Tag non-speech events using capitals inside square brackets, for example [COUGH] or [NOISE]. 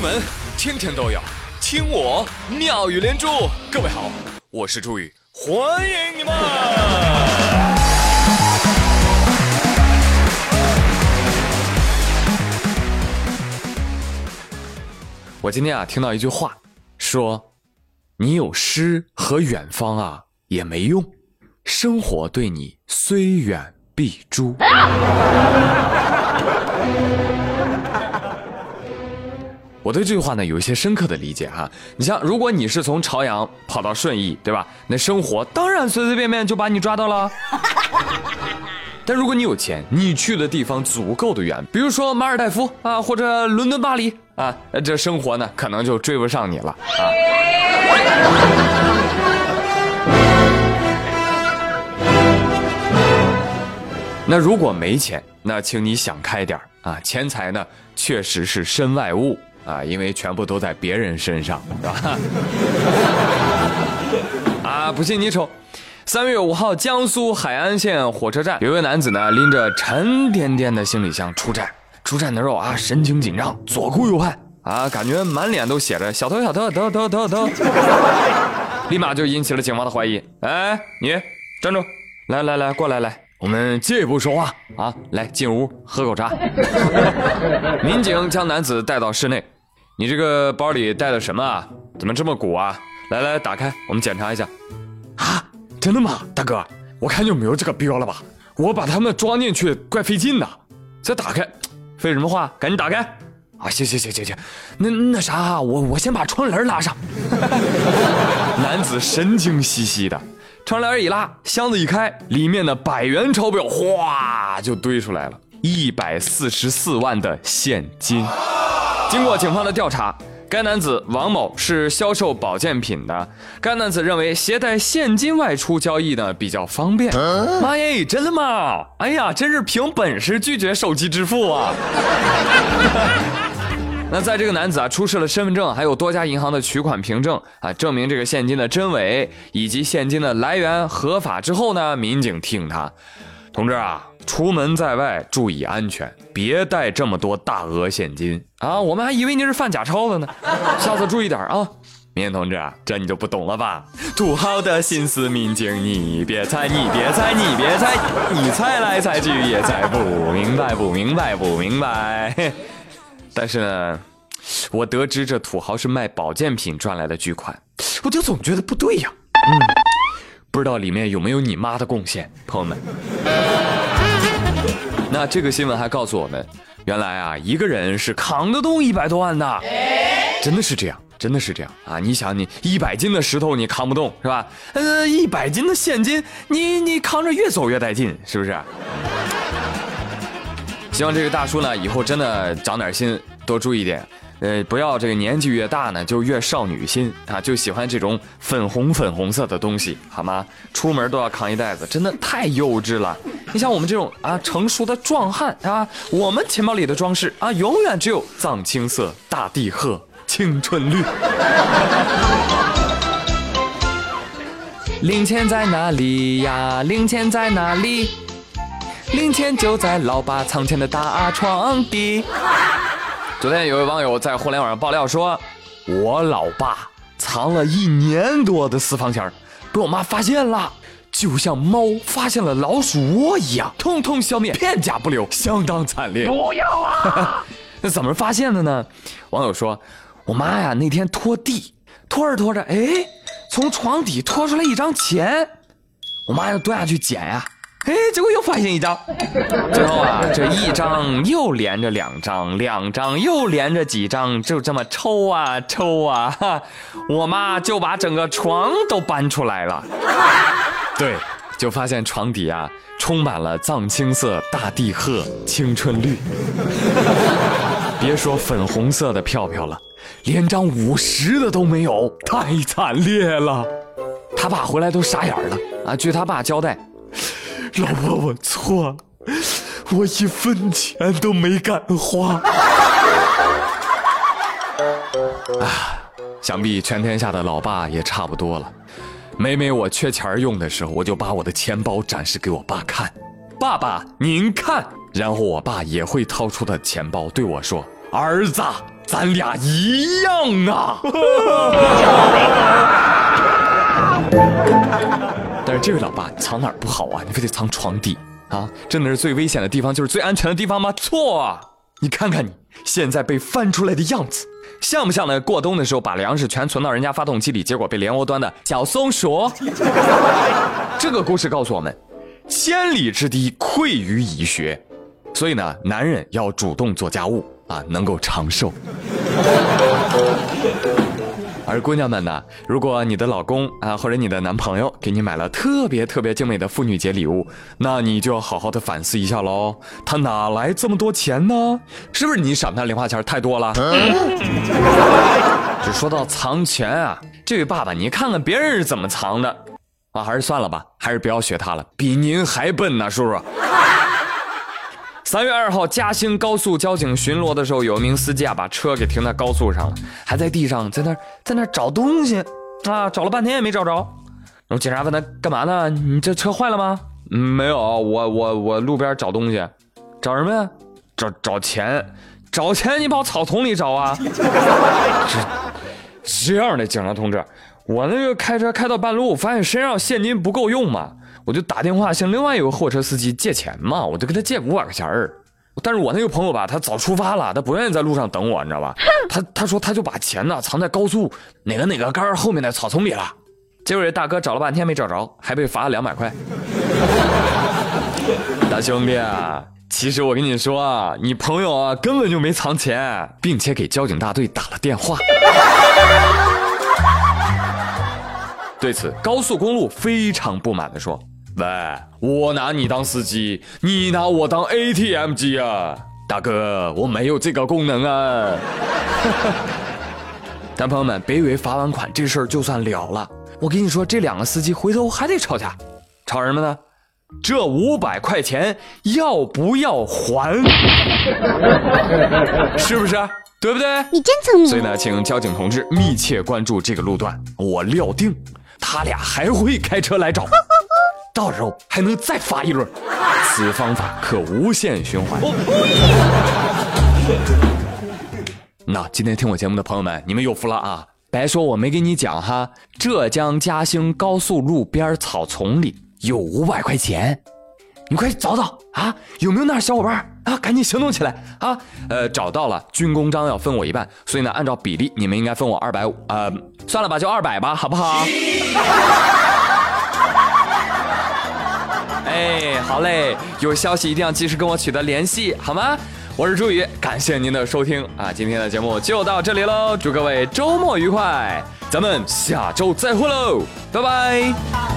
门天天都有听我妙语连珠。各位好，我是朱宇，欢迎你们。我今天啊听到一句话，说你有诗和远方啊也没用，生活对你虽远必诛。我对这句话呢有一些深刻的理解哈。你像，如果你是从朝阳跑到顺义，对吧？那生活当然随随便便就把你抓到了。[LAUGHS] 但如果你有钱，你去的地方足够的远，比如说马尔代夫啊，或者伦敦、巴黎啊，这生活呢可能就追不上你了啊。那如果没钱，那请你想开点啊，钱财呢确实是身外物。啊，因为全部都在别人身上，是吧？[LAUGHS] 啊，不信你瞅，三月五号，江苏海安县火车站，有位男子呢，拎着沉甸甸的行李箱出站。出站的时候啊，神情紧张，左顾右盼，啊，感觉满脸都写着“小偷，小偷，偷偷偷偷”，[LAUGHS] 立马就引起了警方的怀疑。哎，你站住！来来来，过来来。我们借一步说话啊！来进屋喝口茶。[LAUGHS] 民警将男子带到室内，你这个包里带的什么啊？怎么这么鼓啊？来来，打开，我们检查一下。啊，真的吗，大哥？我看就没有这个必要了吧？我把他们装进去怪费劲的，再打开，废什么话？赶紧打开！啊，行行行行行，那那啥，我我先把窗帘拉上。[LAUGHS] [LAUGHS] 男子神经兮兮的。窗帘一拉，箱子一开，里面的百元钞票哗就堆出来了，一百四十四万的现金。经过警方的调查，该男子王某是销售保健品的。该男子认为携带现金外出交易呢比较方便。妈耶，真的吗？哎呀，真是凭本事拒绝手机支付啊！[LAUGHS] 那在这个男子啊出示了身份证，还有多家银行的取款凭证啊，证明这个现金的真伪以及现金的来源合法之后呢，民警提醒他，同志啊，出门在外注意安全，别带这么多大额现金啊！我们还以为你是犯假钞的呢，下次注意点啊！民警同志，这你就不懂了吧？土豪的心思，民警你别猜，你别猜，你别猜，你猜来猜去也猜不明白，不明白，不明白。但是呢，我得知这土豪是卖保健品赚来的巨款，我就总觉得不对呀。嗯，不知道里面有没有你妈的贡献，朋友们。那这个新闻还告诉我们，原来啊，一个人是扛得动一百多万的，真的是这样，真的是这样啊！你想，你一百斤的石头你扛不动是吧？呃，一百斤的现金，你你扛着越走越带劲，是不是？希望这个大叔呢，以后真的长点心，多注意点，呃，不要这个年纪越大呢，就越少女心啊，就喜欢这种粉红粉红色的东西，好吗？出门都要扛一袋子，真的太幼稚了。你像我们这种啊成熟的壮汉啊，我们钱包里的装饰啊，永远只有藏青色、大地褐、青春绿。[LAUGHS] 零钱在哪里呀？零钱在哪里？零钱就在老爸藏钱的大床底。昨天有位网友在互联网上爆料说，我老爸藏了一年多的私房钱被我妈发现了，就像猫发现了老鼠窝一样，通通消灭，片甲不留，相当惨烈。不要啊！那怎么发现的呢？网友说，我妈呀那天拖地，拖着拖着，哎，从床底拖出来一张钱，我妈要蹲下去捡呀。哎，结果又发现一张，[LAUGHS] 最后啊，这一张又连着两张，两张又连着几张，就这么抽啊抽啊，哈，我妈就把整个床都搬出来了。[LAUGHS] 对，就发现床底啊充满了藏青色、大地褐、青春绿，[LAUGHS] 别说粉红色的票票了，连张五十的都没有，太惨烈了。他爸回来都傻眼了啊！据他爸交代。老婆，我错了，我一分钱都没敢花。啊，想必全天下的老爸也差不多了。每每我缺钱用的时候，我就把我的钱包展示给我爸看。爸爸，您看。然后我爸也会掏出的钱包对我说：“儿子，咱俩一样啊！[LAUGHS] 但是这位老爸，你藏哪儿不好啊？你非得藏床底啊？真的是最危险的地方，就是最安全的地方吗？错啊！你看看你现在被翻出来的样子，像不像那过冬的时候把粮食全存到人家发动机里，结果被连窝端的小松鼠？[LAUGHS] 这个故事告诉我们，千里之堤溃于蚁穴，所以呢，男人要主动做家务啊，能够长寿。而姑娘们呢，如果你的老公啊或者你的男朋友给你买了特别特别精美的妇女节礼物，那你就要好好的反思一下喽。他哪来这么多钱呢？是不是你赏他零花钱太多了？[LAUGHS] 就说到藏钱啊，这位爸爸，你看看别人是怎么藏的啊？还是算了吧，还是不要学他了，比您还笨呢，叔叔。三月二号，嘉兴高速交警巡逻的时候，有一名司机啊，把车给停在高速上了，还在地上在那在那找东西啊，找了半天也没找着。然后警察问他干嘛呢？你这车坏了吗？嗯，没有，我我我路边找东西，找什么呀？找找钱，找钱你跑草丛里找啊？[LAUGHS] 这这样的警察同志，我那个开车开到半路，发现身上现金不够用嘛。我就打电话向另外一个货车司机借钱嘛，我就跟他借五百块钱儿。但是我那个朋友吧，他早出发了，他不愿意在路上等我，你知道吧？[LAUGHS] 他他说他就把钱呢藏在高速哪个哪个杆后面的草丛里了。结果这大哥找了半天没找着，还被罚了两百块。[LAUGHS] 大兄弟啊，其实我跟你说啊，你朋友啊根本就没藏钱，并且给交警大队打了电话。[LAUGHS] 对此，高速公路非常不满的说。喂，我拿你当司机，你拿我当 ATM 机啊，大哥，我没有这个功能啊。[LAUGHS] 但朋友们，别以为罚完款这事儿就算了了，我跟你说，这两个司机回头还得吵架，吵什么呢？这五百块钱要不要还？[LAUGHS] 是不是？对不对？你真聪明。所以呢，请交警同志密切关注这个路段，我料定他俩还会开车来找。[LAUGHS] 到时候还能再发一轮，此方法可无限循环。那今天听我节目的朋友们，你们有福了啊！白说我没给你讲哈，浙江嘉兴高速路边草丛里有五百块钱，你快找找啊！有没有那小伙伴啊？赶紧行动起来啊！呃，找到了，军功章要分我一半，所以呢，按照比例，你们应该分我二百五。呃，算了吧，就二百吧，好不好？哎，好嘞，有消息一定要及时跟我取得联系，好吗？我是朱宇，感谢您的收听啊！今天的节目就到这里喽，祝各位周末愉快，咱们下周再会喽，拜拜。